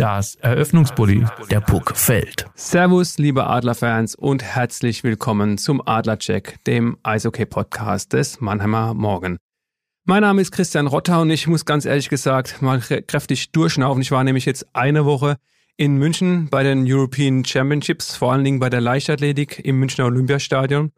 Das Eröffnungsbully. Der Puck fällt. Servus, liebe Adlerfans und herzlich willkommen zum Adlercheck, dem Eishockey-Podcast des Mannheimer Morgen. Mein Name ist Christian Rotter und ich muss ganz ehrlich gesagt mal kräftig durchschnaufen. Ich war nämlich jetzt eine Woche in München bei den European Championships, vor allen Dingen bei der Leichtathletik im Münchner Olympiastadion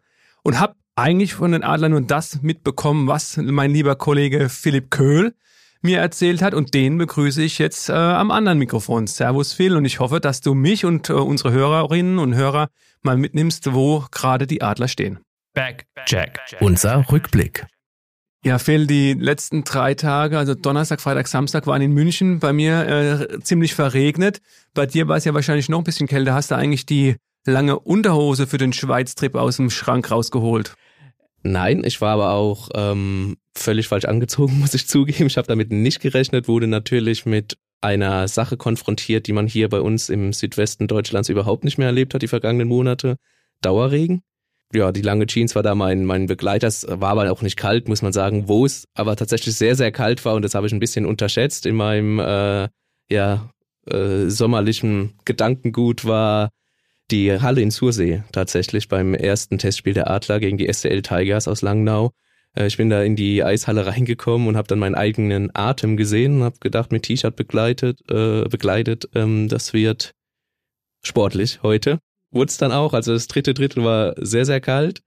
und habe eigentlich von den Adlern nur das mitbekommen, was mein lieber Kollege Philipp Köhl mir erzählt hat. Und den begrüße ich jetzt äh, am anderen Mikrofon. Servus Phil und ich hoffe, dass du mich und äh, unsere Hörerinnen und Hörer mal mitnimmst, wo gerade die Adler stehen. Back, Jack. Unser Rückblick. Ja, Phil, die letzten drei Tage, also Donnerstag, Freitag, Samstag, waren in München bei mir äh, ziemlich verregnet. Bei dir war es ja wahrscheinlich noch ein bisschen kälter. Hast du eigentlich die lange Unterhose für den Schweiztrip aus dem Schrank rausgeholt? Nein, ich war aber auch ähm, völlig falsch angezogen, muss ich zugeben. Ich habe damit nicht gerechnet, wurde natürlich mit einer Sache konfrontiert, die man hier bei uns im Südwesten Deutschlands überhaupt nicht mehr erlebt hat, die vergangenen Monate. Dauerregen. Ja, die lange Jeans war da mein, mein Begleiter. Es war aber auch nicht kalt, muss man sagen, wo es aber tatsächlich sehr, sehr kalt war und das habe ich ein bisschen unterschätzt in meinem äh, ja, äh, sommerlichen Gedankengut war die Halle in Sursee tatsächlich beim ersten Testspiel der Adler gegen die STL Tigers aus Langnau. Äh, ich bin da in die Eishalle reingekommen und habe dann meinen eigenen Atem gesehen und habe gedacht, mit T-Shirt begleitet, äh, begleitet, ähm, das wird sportlich heute. Wurde es dann auch. Also das dritte Drittel war sehr, sehr kalt.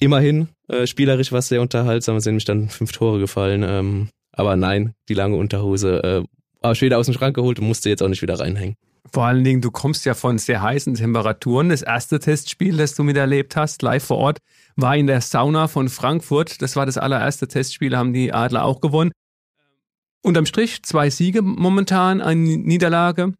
Immerhin, äh, spielerisch war es sehr unterhaltsam. Es sind nämlich dann fünf Tore gefallen. Ähm, aber nein, die lange Unterhose äh, habe ich wieder aus dem Schrank geholt und musste jetzt auch nicht wieder reinhängen. Vor allen Dingen, du kommst ja von sehr heißen Temperaturen. Das erste Testspiel, das du miterlebt hast, live vor Ort, war in der Sauna von Frankfurt. Das war das allererste Testspiel, haben die Adler auch gewonnen. Unterm Strich zwei Siege momentan, eine Niederlage.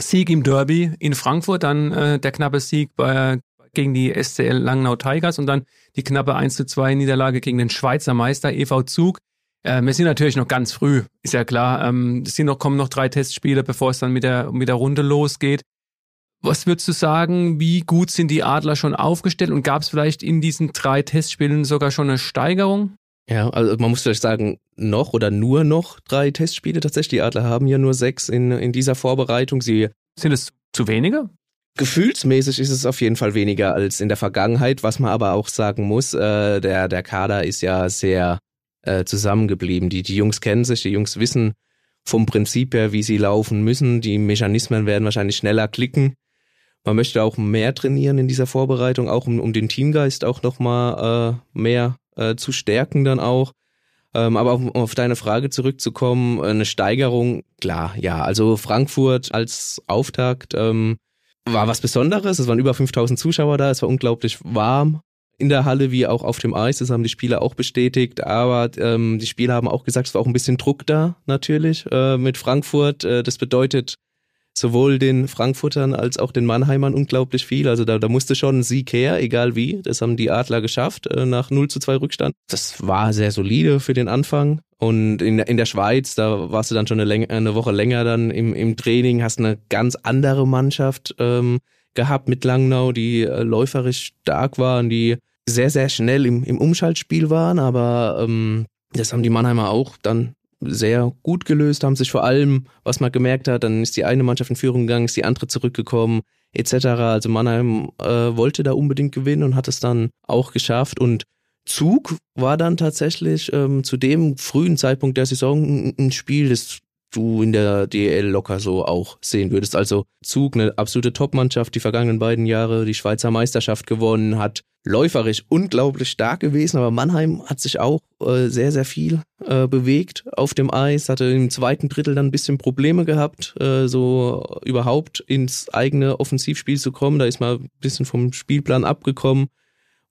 Sieg im Derby in Frankfurt, dann äh, der knappe Sieg bei, gegen die SCL Langnau Tigers und dann die knappe 1 zu 2 Niederlage gegen den Schweizer Meister EV Zug. Äh, wir sind natürlich noch ganz früh, ist ja klar. Ähm, es sind noch, kommen noch drei Testspiele, bevor es dann mit der, mit der Runde losgeht. Was würdest du sagen, wie gut sind die Adler schon aufgestellt und gab es vielleicht in diesen drei Testspielen sogar schon eine Steigerung? Ja, also man muss vielleicht sagen, noch oder nur noch drei Testspiele tatsächlich. Die Adler haben ja nur sechs in, in dieser Vorbereitung. Sie sind es zu wenige? Gefühlsmäßig ist es auf jeden Fall weniger als in der Vergangenheit, was man aber auch sagen muss, äh, der, der Kader ist ja sehr äh, zusammengeblieben. Die, die Jungs kennen sich, die Jungs wissen vom Prinzip her, wie sie laufen müssen. Die Mechanismen werden wahrscheinlich schneller klicken. Man möchte auch mehr trainieren in dieser Vorbereitung, auch um, um den Teamgeist auch nochmal äh, mehr äh, zu stärken dann auch. Ähm, aber um auf deine Frage zurückzukommen, eine Steigerung, klar, ja. Also Frankfurt als Auftakt ähm, war was Besonderes. Es waren über 5000 Zuschauer da, es war unglaublich warm in der Halle wie auch auf dem Eis. Das haben die Spieler auch bestätigt. Aber ähm, die Spieler haben auch gesagt, es war auch ein bisschen Druck da natürlich äh, mit Frankfurt. Äh, das bedeutet sowohl den Frankfurtern als auch den Mannheimern unglaublich viel. Also da, da musste schon ein Sieg her, egal wie. Das haben die Adler geschafft äh, nach 0 zu 2 Rückstand. Das war sehr solide für den Anfang. Und in, in der Schweiz, da warst du dann schon eine, Läng eine Woche länger dann im, im Training, hast eine ganz andere Mannschaft. Ähm, gehabt mit Langnau, die äh, läuferisch stark waren, die sehr, sehr schnell im, im Umschaltspiel waren, aber ähm, das haben die Mannheimer auch dann sehr gut gelöst, haben sich vor allem, was man gemerkt hat, dann ist die eine Mannschaft in Führung gegangen, ist die andere zurückgekommen, etc. Also Mannheim äh, wollte da unbedingt gewinnen und hat es dann auch geschafft. Und Zug war dann tatsächlich ähm, zu dem frühen Zeitpunkt der Saison ein Spiel, das du in der DL locker so auch sehen würdest. Also Zug, eine absolute Top-Mannschaft, die vergangenen beiden Jahre die Schweizer Meisterschaft gewonnen, hat läuferisch unglaublich stark gewesen, aber Mannheim hat sich auch äh, sehr, sehr viel äh, bewegt auf dem Eis, hatte im zweiten Drittel dann ein bisschen Probleme gehabt, äh, so überhaupt ins eigene Offensivspiel zu kommen. Da ist man ein bisschen vom Spielplan abgekommen.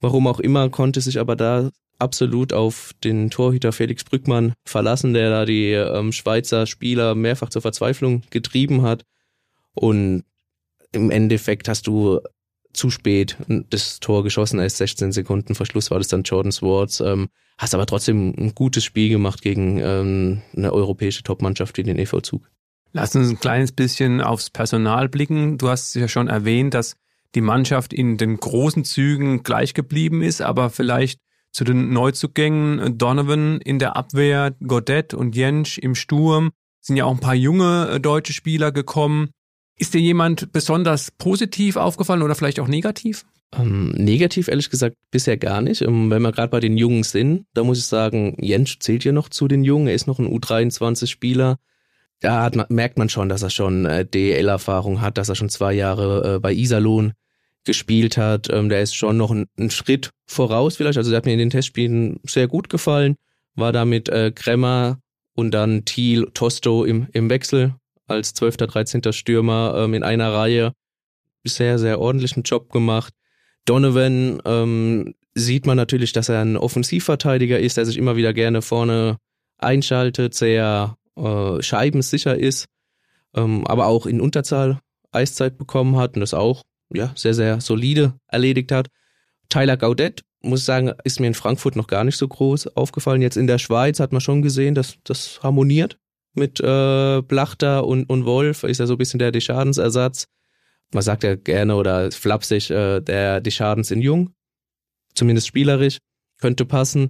Warum auch immer, konnte sich aber da absolut auf den Torhüter Felix Brückmann verlassen, der da die ähm, Schweizer Spieler mehrfach zur Verzweiflung getrieben hat. Und im Endeffekt hast du zu spät das Tor geschossen, erst 16 Sekunden vor Schluss war das dann Jordan Swartz. Ähm, hast aber trotzdem ein gutes Spiel gemacht gegen ähm, eine europäische Topmannschaft wie den EV Zug. Lass uns ein kleines bisschen aufs Personal blicken. Du hast ja schon erwähnt, dass die Mannschaft in den großen Zügen gleich geblieben ist, aber vielleicht zu den Neuzugängen Donovan in der Abwehr, Godet und Jensch im Sturm sind ja auch ein paar junge äh, deutsche Spieler gekommen. Ist dir jemand besonders positiv aufgefallen oder vielleicht auch negativ? Ähm, negativ ehrlich gesagt bisher gar nicht. Ähm, wenn wir gerade bei den Jungen sind, da muss ich sagen, Jens zählt ja noch zu den Jungen. Er ist noch ein U23-Spieler. Da hat, merkt man schon, dass er schon äh, DL-Erfahrung hat, dass er schon zwei Jahre äh, bei Iserlohn gespielt hat. Ähm, der ist schon noch ein, Schritt voraus vielleicht. Also der hat mir in den Testspielen sehr gut gefallen. War da mit äh, Kremmer und dann Thiel, Tosto im, im Wechsel als 12., 13. Stürmer ähm, in einer Reihe bisher sehr ordentlichen Job gemacht. Donovan ähm, sieht man natürlich, dass er ein Offensivverteidiger ist, der sich immer wieder gerne vorne einschaltet, sehr äh, scheibensicher ist, ähm, aber auch in Unterzahl Eiszeit bekommen hat und das auch ja, sehr, sehr solide erledigt hat. Tyler Gaudet, muss ich sagen, ist mir in Frankfurt noch gar nicht so groß aufgefallen. Jetzt in der Schweiz hat man schon gesehen, dass das harmoniert mit äh, Blachter und, und Wolf ist ja so ein bisschen der Deschadens-Ersatz. Man sagt ja gerne oder flapsig, äh, der Deschadens in Jung, zumindest spielerisch, könnte passen.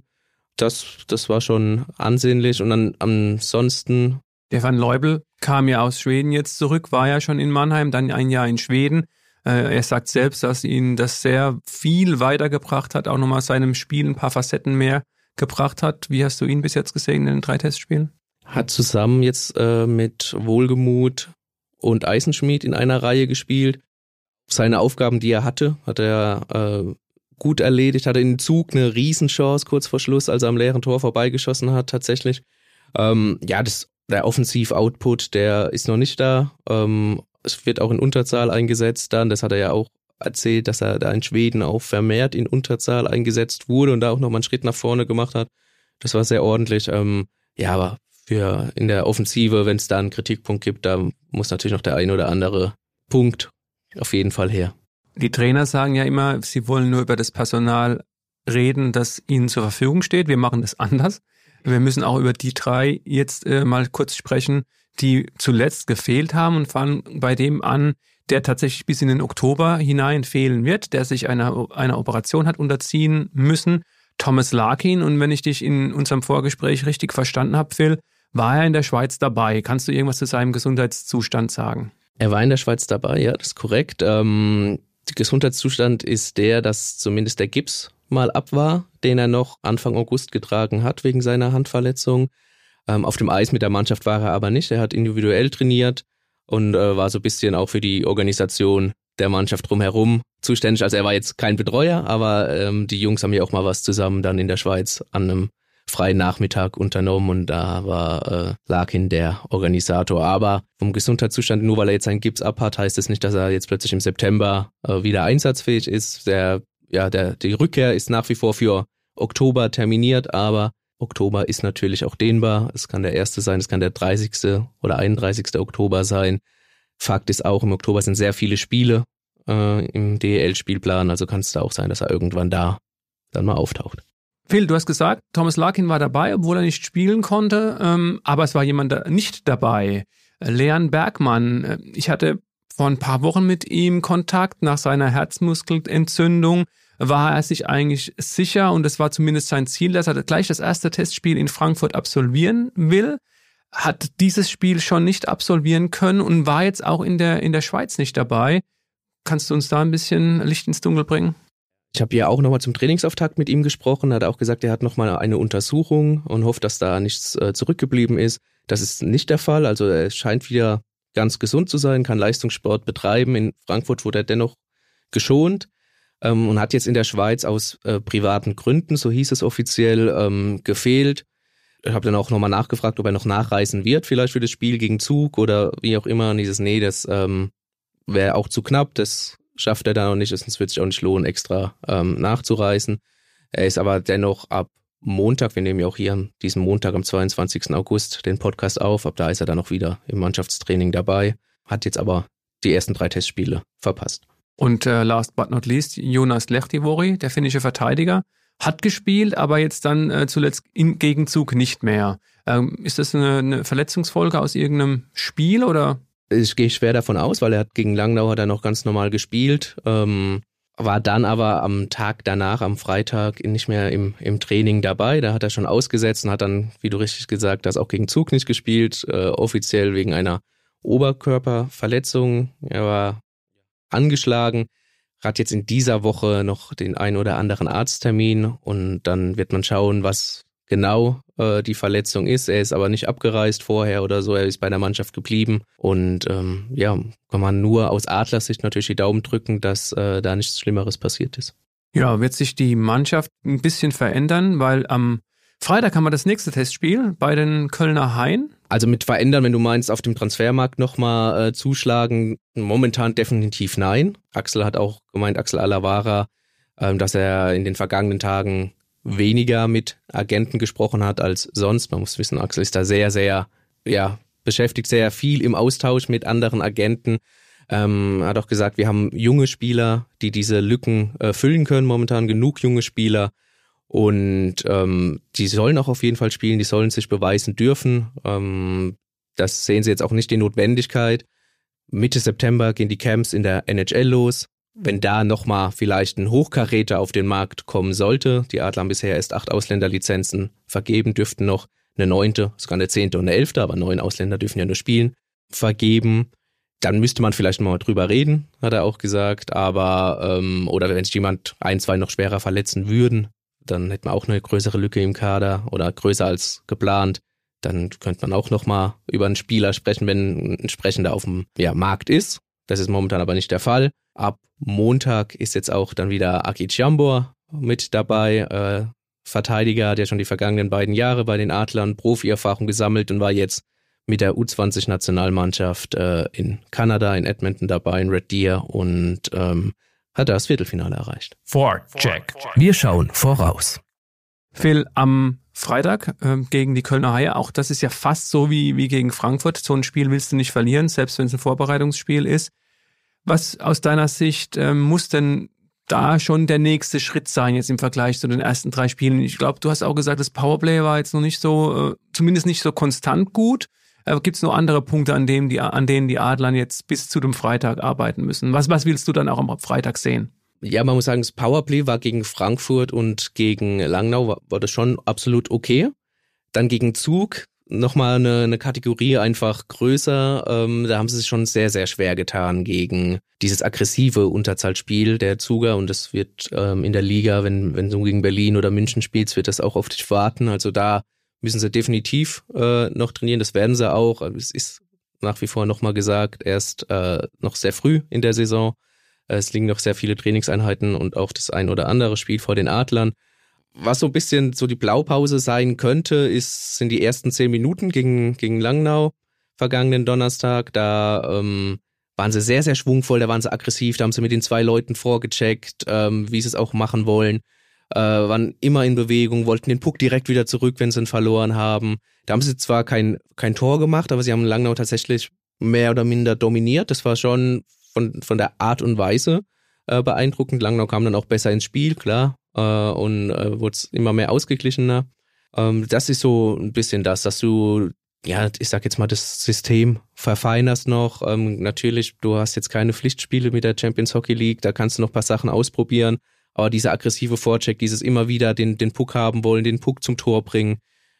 Das, das war schon ansehnlich und dann ansonsten. Stefan Leubel kam ja aus Schweden jetzt zurück, war ja schon in Mannheim, dann ein Jahr in Schweden. Äh, er sagt selbst, dass ihn das sehr viel weitergebracht hat, auch nochmal seinem Spiel ein paar Facetten mehr gebracht hat. Wie hast du ihn bis jetzt gesehen in den drei Testspielen? hat zusammen jetzt äh, mit Wohlgemut und Eisenschmied in einer Reihe gespielt. Seine Aufgaben, die er hatte, hat er äh, gut erledigt, hatte in Zug eine Riesenchance kurz vor Schluss, als er am leeren Tor vorbeigeschossen hat, tatsächlich. Ähm, ja, das, der Offensiv-Output, der ist noch nicht da. Ähm, es wird auch in Unterzahl eingesetzt dann. Das hat er ja auch erzählt, dass er da in Schweden auch vermehrt in Unterzahl eingesetzt wurde und da auch nochmal einen Schritt nach vorne gemacht hat. Das war sehr ordentlich. Ähm, ja, aber für in der Offensive, wenn es da einen Kritikpunkt gibt, da muss natürlich noch der ein oder andere Punkt auf jeden Fall her. Die Trainer sagen ja immer, sie wollen nur über das Personal reden, das ihnen zur Verfügung steht. Wir machen das anders. Wir müssen auch über die drei jetzt äh, mal kurz sprechen, die zuletzt gefehlt haben und fangen bei dem an, der tatsächlich bis in den Oktober hinein fehlen wird, der sich einer, einer Operation hat unterziehen müssen. Thomas Larkin. Und wenn ich dich in unserem Vorgespräch richtig verstanden habe, Phil, war er in der Schweiz dabei. Kannst du irgendwas zu seinem Gesundheitszustand sagen? Er war in der Schweiz dabei, ja, das ist korrekt. Ähm, der Gesundheitszustand ist der, dass zumindest der Gips mal ab war, den er noch Anfang August getragen hat wegen seiner Handverletzung. Ähm, auf dem Eis mit der Mannschaft war er aber nicht. Er hat individuell trainiert und äh, war so ein bisschen auch für die Organisation der Mannschaft drumherum zuständig. Also er war jetzt kein Betreuer, aber ähm, die Jungs haben ja auch mal was zusammen dann in der Schweiz an einem freien Nachmittag unternommen und da war äh, Larkin der Organisator. Aber vom Gesundheitszustand, nur weil er jetzt einen Gips abhat, heißt es das nicht, dass er jetzt plötzlich im September äh, wieder einsatzfähig ist. Der, ja, der, die Rückkehr ist nach wie vor für Oktober terminiert, aber Oktober ist natürlich auch dehnbar. Es kann der erste sein, es kann der 30. oder 31. Oktober sein. Fakt ist auch, im Oktober sind sehr viele Spiele äh, im DEL-Spielplan, also kann es da auch sein, dass er irgendwann da dann mal auftaucht. Phil, du hast gesagt, Thomas Larkin war dabei, obwohl er nicht spielen konnte, ähm, aber es war jemand da nicht dabei. Leon Bergmann, äh, ich hatte vor ein paar Wochen mit ihm Kontakt nach seiner Herzmuskelentzündung. War er sich eigentlich sicher und es war zumindest sein Ziel, dass er gleich das erste Testspiel in Frankfurt absolvieren will. Hat dieses Spiel schon nicht absolvieren können und war jetzt auch in der, in der Schweiz nicht dabei. Kannst du uns da ein bisschen Licht ins Dunkel bringen? Ich habe ja auch nochmal zum Trainingsauftakt mit ihm gesprochen, hat auch gesagt, er hat nochmal eine Untersuchung und hofft, dass da nichts äh, zurückgeblieben ist. Das ist nicht der Fall. Also er scheint wieder ganz gesund zu sein, kann Leistungssport betreiben. In Frankfurt wurde er dennoch geschont ähm, und hat jetzt in der Schweiz aus äh, privaten Gründen, so hieß es offiziell, ähm, gefehlt. Ich habe dann auch nochmal nachgefragt, ob er noch nachreisen wird, vielleicht für das Spiel gegen Zug oder wie auch immer. Und dieses, nee, das ähm, wäre auch zu knapp. Das schafft er da noch nicht, sonst wird sich auch nicht lohnen, extra ähm, nachzureisen. Er ist aber dennoch ab Montag, wir nehmen ja auch hier diesen Montag am 22. August den Podcast auf, ab da ist er dann auch wieder im Mannschaftstraining dabei, hat jetzt aber die ersten drei Testspiele verpasst. Und äh, last but not least, Jonas Lechtivori, der finnische Verteidiger, hat gespielt, aber jetzt dann äh, zuletzt im Gegenzug nicht mehr. Ähm, ist das eine, eine, Verletzungsfolge aus irgendeinem Spiel oder? Ich gehe schwer davon aus, weil er hat gegen Langnau hat er noch ganz normal gespielt. Ähm, war dann aber am Tag danach, am Freitag, nicht mehr im, im Training dabei. Da hat er schon ausgesetzt und hat dann, wie du richtig gesagt hast, auch gegen Zug nicht gespielt, äh, offiziell wegen einer Oberkörperverletzung. Er war angeschlagen, hat jetzt in dieser Woche noch den ein oder anderen Arzttermin und dann wird man schauen, was genau äh, die Verletzung ist. Er ist aber nicht abgereist vorher oder so, er ist bei der Mannschaft geblieben. Und ähm, ja, kann man nur aus Adlers Sicht natürlich die Daumen drücken, dass äh, da nichts Schlimmeres passiert ist. Ja, wird sich die Mannschaft ein bisschen verändern, weil am Freitag haben wir das nächste Testspiel bei den Kölner Hain. Also mit verändern, wenn du meinst, auf dem Transfermarkt nochmal äh, zuschlagen, momentan definitiv nein. Axel hat auch gemeint, Axel Alavara, äh, dass er in den vergangenen Tagen weniger mit Agenten gesprochen hat als sonst. Man muss wissen, Axel ist da sehr, sehr, ja, beschäftigt, sehr viel im Austausch mit anderen Agenten. Ähm, hat auch gesagt, wir haben junge Spieler, die diese Lücken äh, füllen können, momentan genug junge Spieler. Und ähm, die sollen auch auf jeden Fall spielen, die sollen sich beweisen dürfen. Ähm, das sehen sie jetzt auch nicht die Notwendigkeit. Mitte September gehen die Camps in der NHL los wenn da nochmal vielleicht ein Hochkaräter auf den Markt kommen sollte, die Adler haben bisher erst acht Ausländerlizenzen vergeben, dürften noch eine neunte, sogar eine zehnte und eine elfte, aber neun Ausländer dürfen ja nur spielen, vergeben. Dann müsste man vielleicht mal drüber reden, hat er auch gesagt. Aber, ähm, oder wenn sich jemand ein, zwei noch schwerer verletzen würden, dann hätte man auch eine größere Lücke im Kader oder größer als geplant. Dann könnte man auch nochmal über einen Spieler sprechen, wenn ein entsprechender auf dem ja, Markt ist. Das ist momentan aber nicht der Fall. Ab Montag ist jetzt auch dann wieder Aki Chambor mit dabei, äh, Verteidiger, der schon die vergangenen beiden Jahre bei den Adlern Profi-Erfahrung gesammelt und war jetzt mit der U20-Nationalmannschaft äh, in Kanada, in Edmonton dabei, in Red Deer und ähm, hat das Viertelfinale erreicht. Check. Wir schauen voraus. Phil, am Freitag äh, gegen die Kölner Haie, auch das ist ja fast so wie, wie gegen Frankfurt. So ein Spiel willst du nicht verlieren, selbst wenn es ein Vorbereitungsspiel ist. Was aus deiner Sicht ähm, muss denn da schon der nächste Schritt sein jetzt im Vergleich zu den ersten drei Spielen? Ich glaube, du hast auch gesagt, das Powerplay war jetzt noch nicht so, äh, zumindest nicht so konstant gut. Äh, Gibt es noch andere Punkte, an, dem die, an denen die Adlern jetzt bis zu dem Freitag arbeiten müssen? Was, was willst du dann auch am Freitag sehen? Ja, man muss sagen, das Powerplay war gegen Frankfurt und gegen Langnau war, war das schon absolut okay. Dann gegen Zug nochmal eine, eine Kategorie einfach größer. Ähm, da haben sie sich schon sehr, sehr schwer getan gegen dieses aggressive Unterzahlspiel der Zuger und das wird ähm, in der Liga, wenn, wenn du gegen Berlin oder München spielst, wird das auch auf dich warten. Also da müssen sie definitiv äh, noch trainieren, das werden sie auch. Also es ist nach wie vor nochmal gesagt, erst äh, noch sehr früh in der Saison. Es liegen noch sehr viele Trainingseinheiten und auch das ein oder andere Spiel vor den Adlern. Was so ein bisschen so die Blaupause sein könnte, ist, sind die ersten zehn Minuten gegen, gegen Langnau vergangenen Donnerstag. Da ähm, waren sie sehr, sehr schwungvoll, da waren sie aggressiv, da haben sie mit den zwei Leuten vorgecheckt, ähm, wie sie es auch machen wollen. Äh, waren immer in Bewegung, wollten den Puck direkt wieder zurück, wenn sie ihn verloren haben. Da haben sie zwar kein, kein Tor gemacht, aber sie haben Langnau tatsächlich mehr oder minder dominiert. Das war schon von, von der Art und Weise äh, beeindruckend. Langnau kam dann auch besser ins Spiel, klar, äh, und äh, wurde immer mehr ausgeglichener. Ähm, das ist so ein bisschen das, dass du, ja, ich sag jetzt mal, das System verfeinerst noch. Ähm, natürlich, du hast jetzt keine Pflichtspiele mit der Champions Hockey League, da kannst du noch ein paar Sachen ausprobieren. Aber dieser aggressive Vorcheck, dieses immer wieder den, den Puck haben wollen, den Puck zum Tor bringen,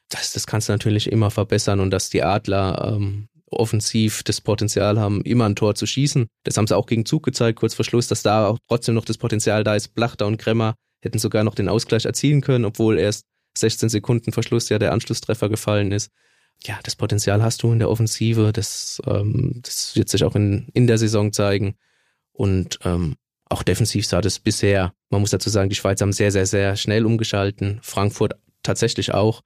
das, das kannst du natürlich immer verbessern und dass die Adler ähm, offensiv das Potenzial haben, immer ein Tor zu schießen. Das haben sie auch gegen Zug gezeigt, kurz vor Schluss, dass da auch trotzdem noch das Potenzial da ist. Blachter und Kremmer hätten sogar noch den Ausgleich erzielen können, obwohl erst 16 Sekunden Verschluss ja der Anschlusstreffer gefallen ist. Ja, das Potenzial hast du in der Offensive, das, ähm, das wird sich auch in, in der Saison zeigen. Und ähm, auch defensiv sah das bisher, man muss dazu sagen, die Schweiz haben sehr, sehr, sehr schnell umgeschalten. Frankfurt tatsächlich auch.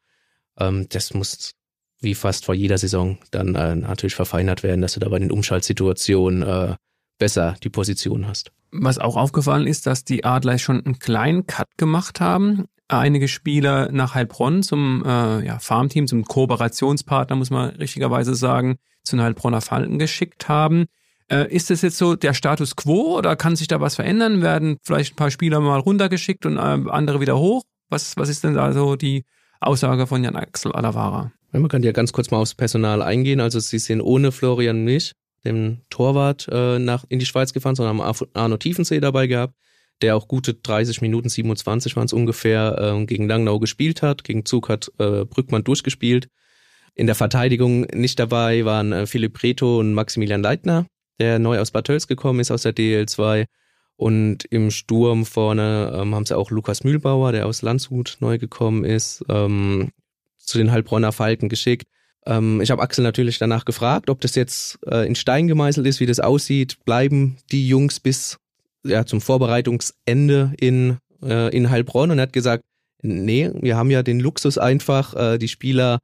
Ähm, das muss wie fast vor jeder Saison dann äh, natürlich verfeinert werden, dass du da bei den Umschaltsituationen äh, besser die Position hast. Was auch aufgefallen ist, dass die Adler schon einen kleinen Cut gemacht haben. einige Spieler nach Heilbronn zum äh, ja, Farmteam, zum Kooperationspartner, muss man richtigerweise sagen, zu den Heilbronner Falken geschickt haben. Äh, ist das jetzt so der Status quo oder kann sich da was verändern? Werden vielleicht ein paar Spieler mal runtergeschickt und äh, andere wieder hoch? Was, was ist denn da so die Aussage von Jan Axel Alavara? Man kann ja ganz kurz mal aufs Personal eingehen. Also sie sind ohne Florian Milch, dem Torwart, äh, nach, in die Schweiz gefahren, sondern haben Arno Tiefensee dabei gehabt, der auch gute 30 Minuten, 27 waren es ungefähr, äh, gegen Langnau gespielt hat. Gegen Zug hat äh, Brückmann durchgespielt. In der Verteidigung nicht dabei waren äh, Philipp Reto und Maximilian Leitner, der neu aus Bad Tölz gekommen ist aus der DL2. Und im Sturm vorne ähm, haben sie auch Lukas Mühlbauer, der aus Landshut neu gekommen ist, ähm, zu den Heilbronner Falken geschickt. Ähm, ich habe Axel natürlich danach gefragt, ob das jetzt äh, in Stein gemeißelt ist, wie das aussieht. Bleiben die Jungs bis ja, zum Vorbereitungsende in, äh, in Heilbronn? Und er hat gesagt, nee, wir haben ja den Luxus einfach, äh, die Spieler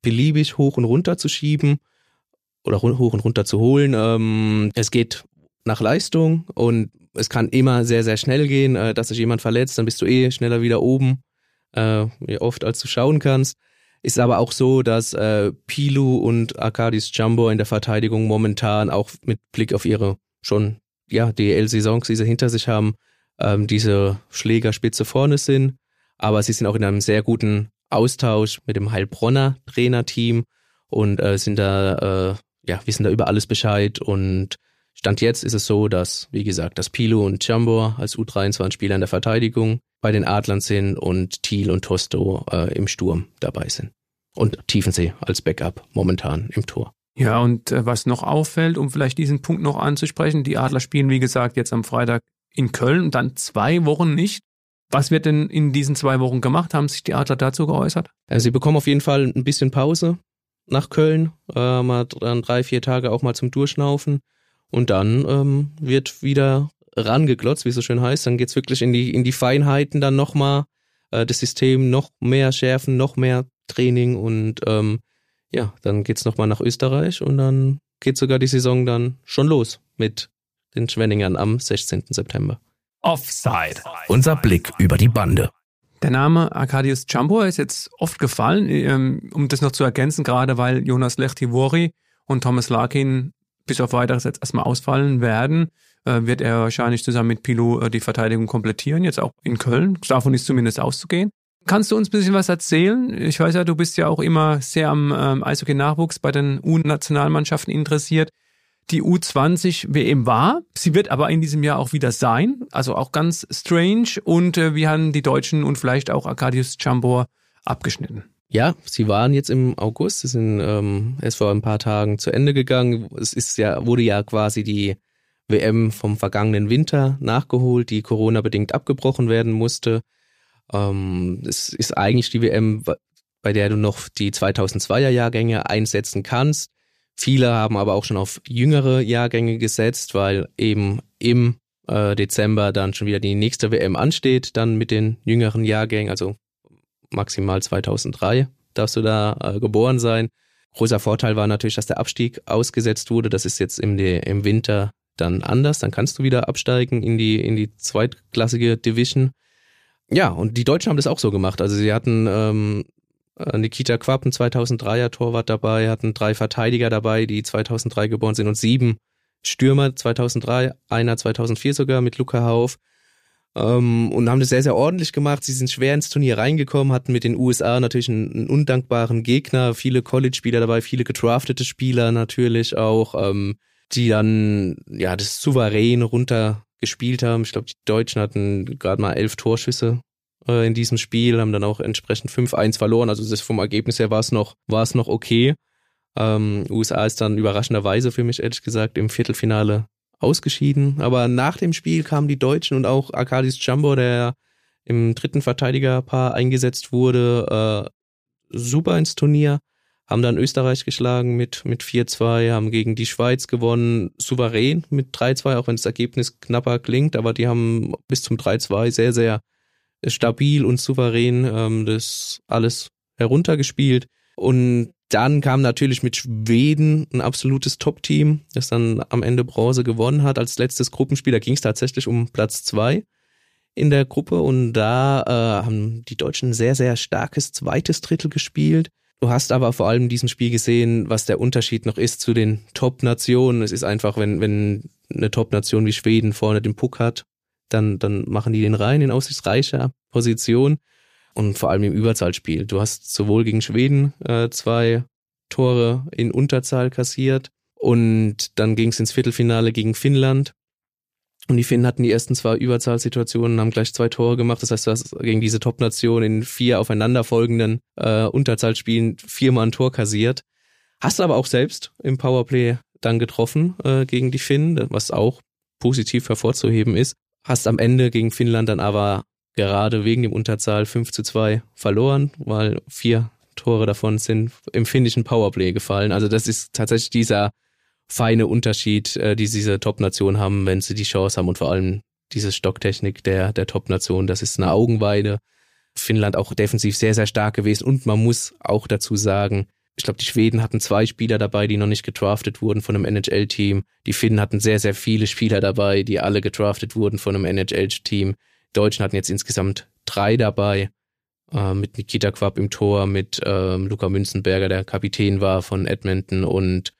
beliebig hoch und runter zu schieben oder hoch und runter zu holen. Ähm, es geht nach Leistung und es kann immer sehr, sehr schnell gehen, äh, dass sich jemand verletzt, dann bist du eh schneller wieder oben, äh, wie oft als du schauen kannst. Ist aber auch so, dass äh, Pilu und Arkadis Jumbo in der Verteidigung momentan auch mit Blick auf ihre schon ja DL-Saisons, die sie hinter sich haben, ähm, diese Schlägerspitze vorne sind. Aber sie sind auch in einem sehr guten Austausch mit dem Heilbronner Trainerteam und äh, sind da äh, ja wissen da über alles Bescheid und Stand jetzt ist es so, dass, wie gesagt, dass Pilo und Jambor als U23-Spieler in der Verteidigung bei den Adlern sind und Thiel und Tosto äh, im Sturm dabei sind. Und Tiefensee als Backup momentan im Tor. Ja, und äh, was noch auffällt, um vielleicht diesen Punkt noch anzusprechen, die Adler spielen, wie gesagt, jetzt am Freitag in Köln und dann zwei Wochen nicht. Was wird denn in diesen zwei Wochen gemacht? Haben sich die Adler dazu geäußert? Also sie bekommen auf jeden Fall ein bisschen Pause nach Köln, äh, mal dann drei, vier Tage auch mal zum Durchschnaufen. Und dann ähm, wird wieder rangeglotzt, wie es so schön heißt. Dann geht's wirklich in die, in die Feinheiten dann nochmal, äh, das System noch mehr schärfen, noch mehr Training und ähm, ja, dann geht's nochmal nach Österreich und dann geht sogar die Saison dann schon los mit den Schwenningern am 16. September. Offside. Unser Blick über die Bande. Der Name Arkadius Jumbo ist jetzt oft gefallen, ähm, um das noch zu ergänzen, gerade weil Jonas Lechtivori und Thomas Larkin bis auf weiteres jetzt erstmal ausfallen werden, äh, wird er wahrscheinlich zusammen mit Pilou äh, die Verteidigung komplettieren, jetzt auch in Köln. Davon ist zumindest auszugehen. Kannst du uns ein bisschen was erzählen? Ich weiß ja, du bist ja auch immer sehr am ähm, Eishockey-Nachwuchs bei den U-Nationalmannschaften interessiert. Die U20 WM war, sie wird aber in diesem Jahr auch wieder sein, also auch ganz strange. Und äh, wie haben die Deutschen und vielleicht auch Arkadius Chambor abgeschnitten? Ja, sie waren jetzt im August, sie sind ähm, erst vor ein paar Tagen zu Ende gegangen. Es ist ja, wurde ja quasi die WM vom vergangenen Winter nachgeholt, die Corona-bedingt abgebrochen werden musste. Ähm, es ist eigentlich die WM, bei der du noch die 2002er Jahrgänge einsetzen kannst. Viele haben aber auch schon auf jüngere Jahrgänge gesetzt, weil eben im äh, Dezember dann schon wieder die nächste WM ansteht, dann mit den jüngeren Jahrgängen, also maximal 2003 darfst du da äh, geboren sein. Großer Vorteil war natürlich, dass der Abstieg ausgesetzt wurde. Das ist jetzt im, im Winter dann anders. Dann kannst du wieder absteigen in die, in die zweitklassige Division. Ja, und die Deutschen haben das auch so gemacht. Also sie hatten ähm, äh, Nikita Quappen, 2003er Torwart dabei, hatten drei Verteidiger dabei, die 2003 geboren sind und sieben Stürmer 2003, einer 2004 sogar mit Luca Hauf. Ähm, und haben das sehr, sehr ordentlich gemacht. Sie sind schwer ins Turnier reingekommen, hatten mit den USA natürlich einen, einen undankbaren Gegner, viele College-Spieler dabei, viele gedraftete Spieler natürlich auch, ähm, die dann ja das souverän runtergespielt haben. Ich glaube, die Deutschen hatten gerade mal elf Torschüsse äh, in diesem Spiel, haben dann auch entsprechend 5-1 verloren. Also das vom Ergebnis her war es noch, noch okay. Ähm, USA ist dann überraschenderweise für mich ehrlich gesagt im Viertelfinale ausgeschieden. Aber nach dem Spiel kamen die Deutschen und auch Arkadis Jumbo, der im dritten Verteidigerpaar eingesetzt wurde, äh, super ins Turnier. Haben dann Österreich geschlagen mit, mit 4-2, haben gegen die Schweiz gewonnen, souverän mit 3-2, auch wenn das Ergebnis knapper klingt, aber die haben bis zum 3-2 sehr, sehr stabil und souverän ähm, das alles heruntergespielt. Und dann kam natürlich mit Schweden ein absolutes Top-Team, das dann am Ende Bronze gewonnen hat. Als letztes Gruppenspiel, da ging es tatsächlich um Platz zwei in der Gruppe und da äh, haben die Deutschen ein sehr, sehr starkes zweites Drittel gespielt. Du hast aber vor allem in diesem Spiel gesehen, was der Unterschied noch ist zu den Top-Nationen. Es ist einfach, wenn, wenn eine Top-Nation wie Schweden vorne den Puck hat, dann, dann machen die den rein in aussichtsreicher Position und vor allem im Überzahlspiel. Du hast sowohl gegen Schweden äh, zwei Tore in Unterzahl kassiert und dann ging es ins Viertelfinale gegen Finnland. Und die Finnen hatten die ersten zwei Überzahlsituationen, haben gleich zwei Tore gemacht. Das heißt, du hast gegen diese Top-Nation in vier aufeinanderfolgenden äh, Unterzahlspielen viermal ein Tor kassiert. Hast aber auch selbst im Powerplay dann getroffen äh, gegen die Finnen, was auch positiv hervorzuheben ist. Hast am Ende gegen Finnland dann aber gerade wegen dem Unterzahl 5 zu 2 verloren, weil vier Tore davon sind im finnischen Powerplay gefallen. Also das ist tatsächlich dieser feine Unterschied, äh, die diese Top-Nation haben, wenn sie die Chance haben und vor allem diese Stocktechnik der, der Top-Nation, das ist eine Augenweide. Finnland auch defensiv sehr, sehr stark gewesen und man muss auch dazu sagen, ich glaube, die Schweden hatten zwei Spieler dabei, die noch nicht gedraftet wurden von einem NHL-Team. Die Finnen hatten sehr, sehr viele Spieler dabei, die alle gedraftet wurden von einem NHL-Team. Die Deutschen hatten jetzt insgesamt drei dabei, äh, mit Nikita Quapp im Tor, mit ähm, Luca Münzenberger, der Kapitän war von Edmonton und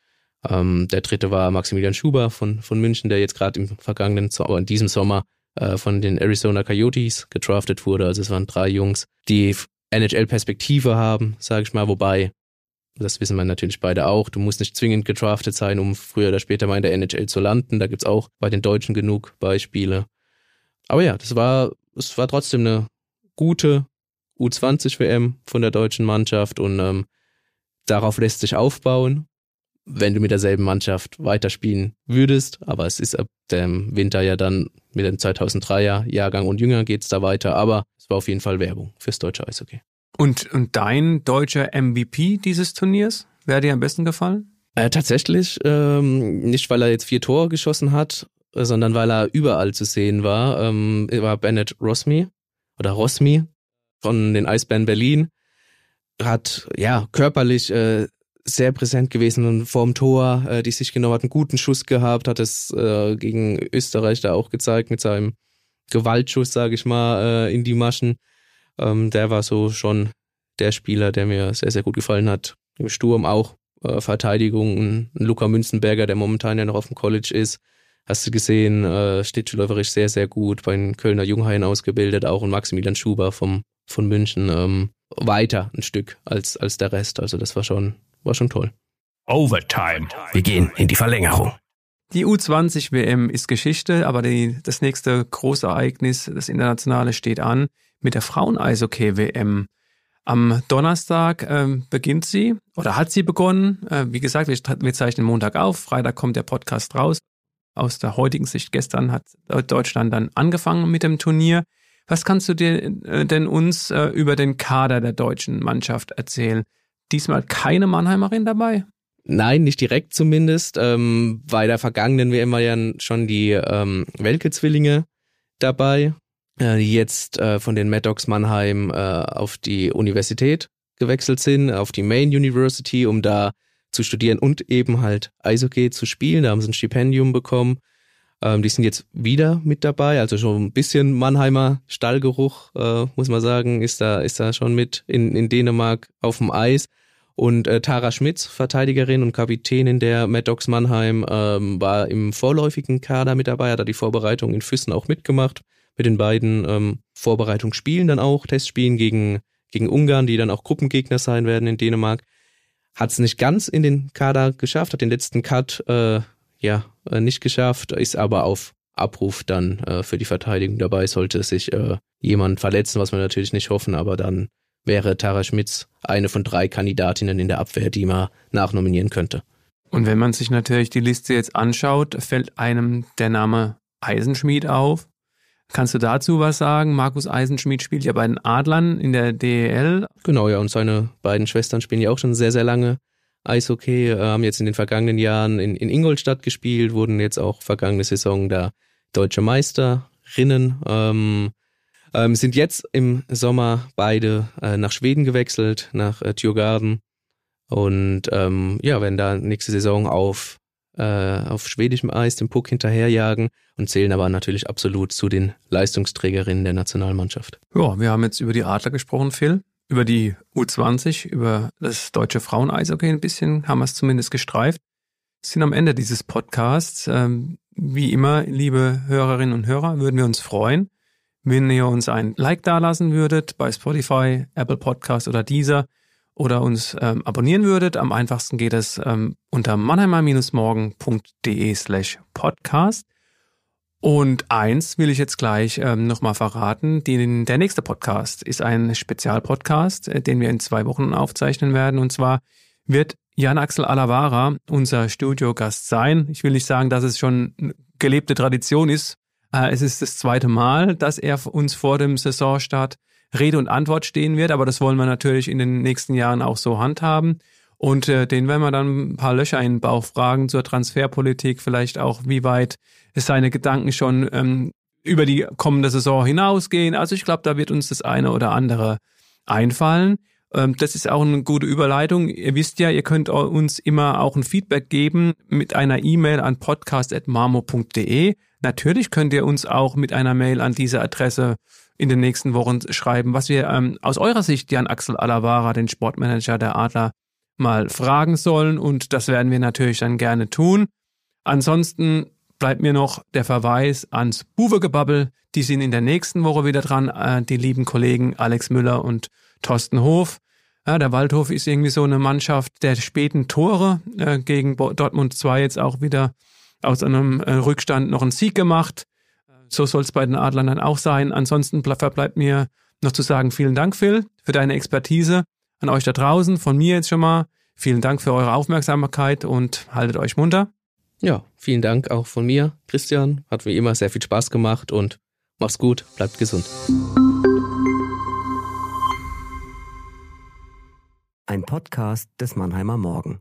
ähm, der dritte war Maximilian Schuber von, von München, der jetzt gerade im vergangenen, in diesem Sommer äh, von den Arizona Coyotes gedraftet wurde. Also es waren drei Jungs, die NHL-Perspektive haben, sage ich mal, wobei, das wissen wir natürlich beide auch, du musst nicht zwingend gedraftet sein, um früher oder später mal in der NHL zu landen. Da gibt's auch bei den Deutschen genug Beispiele. Aber ja, das war, es war trotzdem eine gute U20-WM von der deutschen Mannschaft und ähm, darauf lässt sich aufbauen wenn du mit derselben Mannschaft weiterspielen würdest. Aber es ist ab dem Winter ja dann mit dem 2003er Jahrgang und jünger geht's da weiter. Aber es war auf jeden Fall Werbung fürs deutsche Eishockey. Und, und dein deutscher MVP dieses Turniers? Wer dir am besten gefallen? Äh, tatsächlich, ähm, nicht weil er jetzt vier Tore geschossen hat, sondern weil er überall zu sehen war, ähm, war Bennett Rosmi oder Rosmi von den Eisbären Berlin. Hat ja körperlich äh, sehr präsent gewesen und vorm Tor, äh, die sich genommen hat, einen guten Schuss gehabt, hat es äh, gegen Österreich da auch gezeigt mit seinem Gewaltschuss, sage ich mal, äh, in die Maschen. Ähm, der war so schon der Spieler, der mir sehr, sehr gut gefallen hat. Im Sturm auch äh, Verteidigung, Luca Münzenberger, der momentan ja noch auf dem College ist. Hast du gesehen, äh, schlittschuhläuferisch sehr, sehr gut, bei den Kölner Junghaien ausgebildet, auch und Maximilian Schuber vom, von München ähm, weiter ein Stück als, als der Rest. Also das war schon war schon toll. Overtime. Wir gehen in die Verlängerung. Die U20 WM ist Geschichte, aber die, das nächste große Ereignis, das internationale, steht an mit der Frauen-Eishockey WM. Am Donnerstag ähm, beginnt sie oder hat sie begonnen. Äh, wie gesagt, wir, wir zeichnen Montag auf. Freitag kommt der Podcast raus. Aus der heutigen Sicht gestern hat Deutschland dann angefangen mit dem Turnier. Was kannst du dir äh, denn uns äh, über den Kader der deutschen Mannschaft erzählen? diesmal keine Mannheimerin dabei? Nein, nicht direkt zumindest. Ähm, bei der vergangenen WM war ja schon die ähm, Welke-Zwillinge dabei, die jetzt äh, von den Maddox Mannheim äh, auf die Universität gewechselt sind, auf die Main University, um da zu studieren und eben halt Eishockey zu spielen. Da haben sie ein Stipendium bekommen. Ähm, die sind jetzt wieder mit dabei, also schon ein bisschen Mannheimer Stallgeruch, äh, muss man sagen, ist da, ist da schon mit in, in Dänemark auf dem Eis. Und äh, Tara Schmitz, Verteidigerin und Kapitänin der Mad Dogs Mannheim, ähm, war im vorläufigen Kader mit dabei, hat da die Vorbereitung in Füssen auch mitgemacht. Mit den beiden ähm, Vorbereitungsspielen dann auch, Testspielen gegen, gegen Ungarn, die dann auch Gruppengegner sein werden in Dänemark. Hat es nicht ganz in den Kader geschafft, hat den letzten Cut äh, ja äh, nicht geschafft, ist aber auf Abruf dann äh, für die Verteidigung dabei, sollte sich äh, jemand verletzen, was wir natürlich nicht hoffen, aber dann wäre Tara Schmitz eine von drei Kandidatinnen in der Abwehr, die man nachnominieren könnte. Und wenn man sich natürlich die Liste jetzt anschaut, fällt einem der Name Eisenschmied auf. Kannst du dazu was sagen? Markus Eisenschmied spielt ja bei den Adlern in der DEL. Genau, ja, und seine beiden Schwestern spielen ja auch schon sehr, sehr lange Eishockey, äh, haben jetzt in den vergangenen Jahren in, in Ingolstadt gespielt, wurden jetzt auch vergangene Saison da deutsche Meisterinnen. Ähm, ähm, sind jetzt im Sommer beide äh, nach Schweden gewechselt, nach äh, Djurgården und ähm, ja, werden da nächste Saison auf äh, auf schwedischem Eis dem Puck hinterherjagen und zählen aber natürlich absolut zu den Leistungsträgerinnen der Nationalmannschaft. Ja, wir haben jetzt über die Adler gesprochen, Phil. Über die U20, über das deutsche Frauen-Eishockey ein bisschen haben wir es zumindest gestreift. Sind am Ende dieses Podcasts. Ähm, wie immer, liebe Hörerinnen und Hörer, würden wir uns freuen, wenn ihr uns ein Like dalassen würdet bei Spotify, Apple Podcast oder Deezer oder uns ähm, abonnieren würdet. Am einfachsten geht es ähm, unter mannheimer-morgen.de slash podcast. Und eins will ich jetzt gleich ähm, nochmal verraten. Die, der nächste Podcast ist ein Spezialpodcast, äh, den wir in zwei Wochen aufzeichnen werden. Und zwar wird Jan Axel Alavara unser Studiogast sein. Ich will nicht sagen, dass es schon gelebte Tradition ist. Äh, es ist das zweite Mal, dass er uns vor dem Saisonstart Rede und Antwort stehen wird, aber das wollen wir natürlich in den nächsten Jahren auch so handhaben. Und äh, den werden wir dann ein paar Löcher in den Bauch fragen zur Transferpolitik, vielleicht auch, wie weit seine Gedanken schon ähm, über die kommende Saison hinausgehen. Also ich glaube, da wird uns das eine oder andere einfallen. Ähm, das ist auch eine gute Überleitung. Ihr wisst ja, ihr könnt uns immer auch ein Feedback geben mit einer E-Mail an podcast.marmo.de. Natürlich könnt ihr uns auch mit einer Mail an diese Adresse in den nächsten Wochen schreiben, was wir ähm, aus eurer Sicht Jan Axel Alavara, den Sportmanager der Adler, mal fragen sollen und das werden wir natürlich dann gerne tun. Ansonsten bleibt mir noch der Verweis ans Buwegebabbel. Die sind in der nächsten Woche wieder dran, äh, die lieben Kollegen Alex Müller und Thorsten Hof. Ja, der Waldhof ist irgendwie so eine Mannschaft der späten Tore äh, gegen Dortmund 2 jetzt auch wieder aus einem äh, Rückstand noch einen Sieg gemacht. So soll es bei den Adlern dann auch sein. Ansonsten verbleibt mir noch zu sagen, vielen Dank, Phil, für deine Expertise. An euch da draußen, von mir jetzt schon mal. Vielen Dank für eure Aufmerksamkeit und haltet euch munter. Ja, vielen Dank auch von mir, Christian. Hat wie immer sehr viel Spaß gemacht und mach's gut, bleibt gesund. Ein Podcast des Mannheimer Morgen.